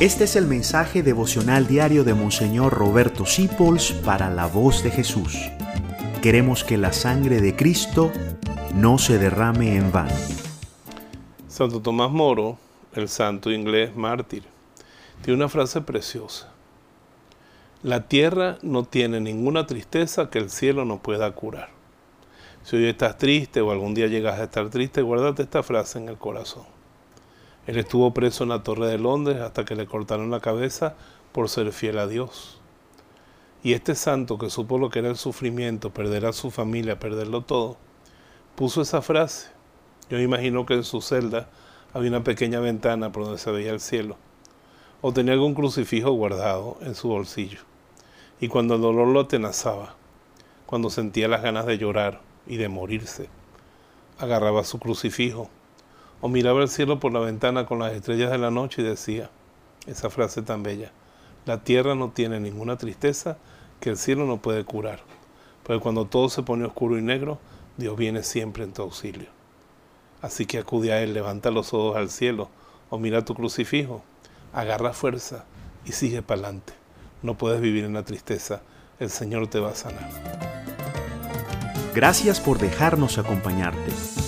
Este es el mensaje devocional diario de Monseñor Roberto Sipols para la voz de Jesús. Queremos que la sangre de Cristo no se derrame en vano. Santo Tomás Moro, el santo inglés mártir, tiene una frase preciosa. La tierra no tiene ninguna tristeza que el cielo no pueda curar. Si hoy estás triste o algún día llegas a estar triste, guárdate esta frase en el corazón. Él estuvo preso en la Torre de Londres hasta que le cortaron la cabeza por ser fiel a Dios. Y este santo que supo lo que era el sufrimiento, perder a su familia, perderlo todo, puso esa frase. Yo imagino que en su celda había una pequeña ventana por donde se veía el cielo. O tenía algún crucifijo guardado en su bolsillo. Y cuando el dolor lo atenazaba, cuando sentía las ganas de llorar y de morirse, agarraba su crucifijo o miraba el cielo por la ventana con las estrellas de la noche y decía, esa frase tan bella, la tierra no tiene ninguna tristeza que el cielo no puede curar, porque cuando todo se pone oscuro y negro, Dios viene siempre en tu auxilio. Así que acude a Él, levanta los ojos al cielo o mira tu crucifijo, agarra fuerza y sigue para adelante. No puedes vivir en la tristeza, el Señor te va a sanar. Gracias por dejarnos acompañarte.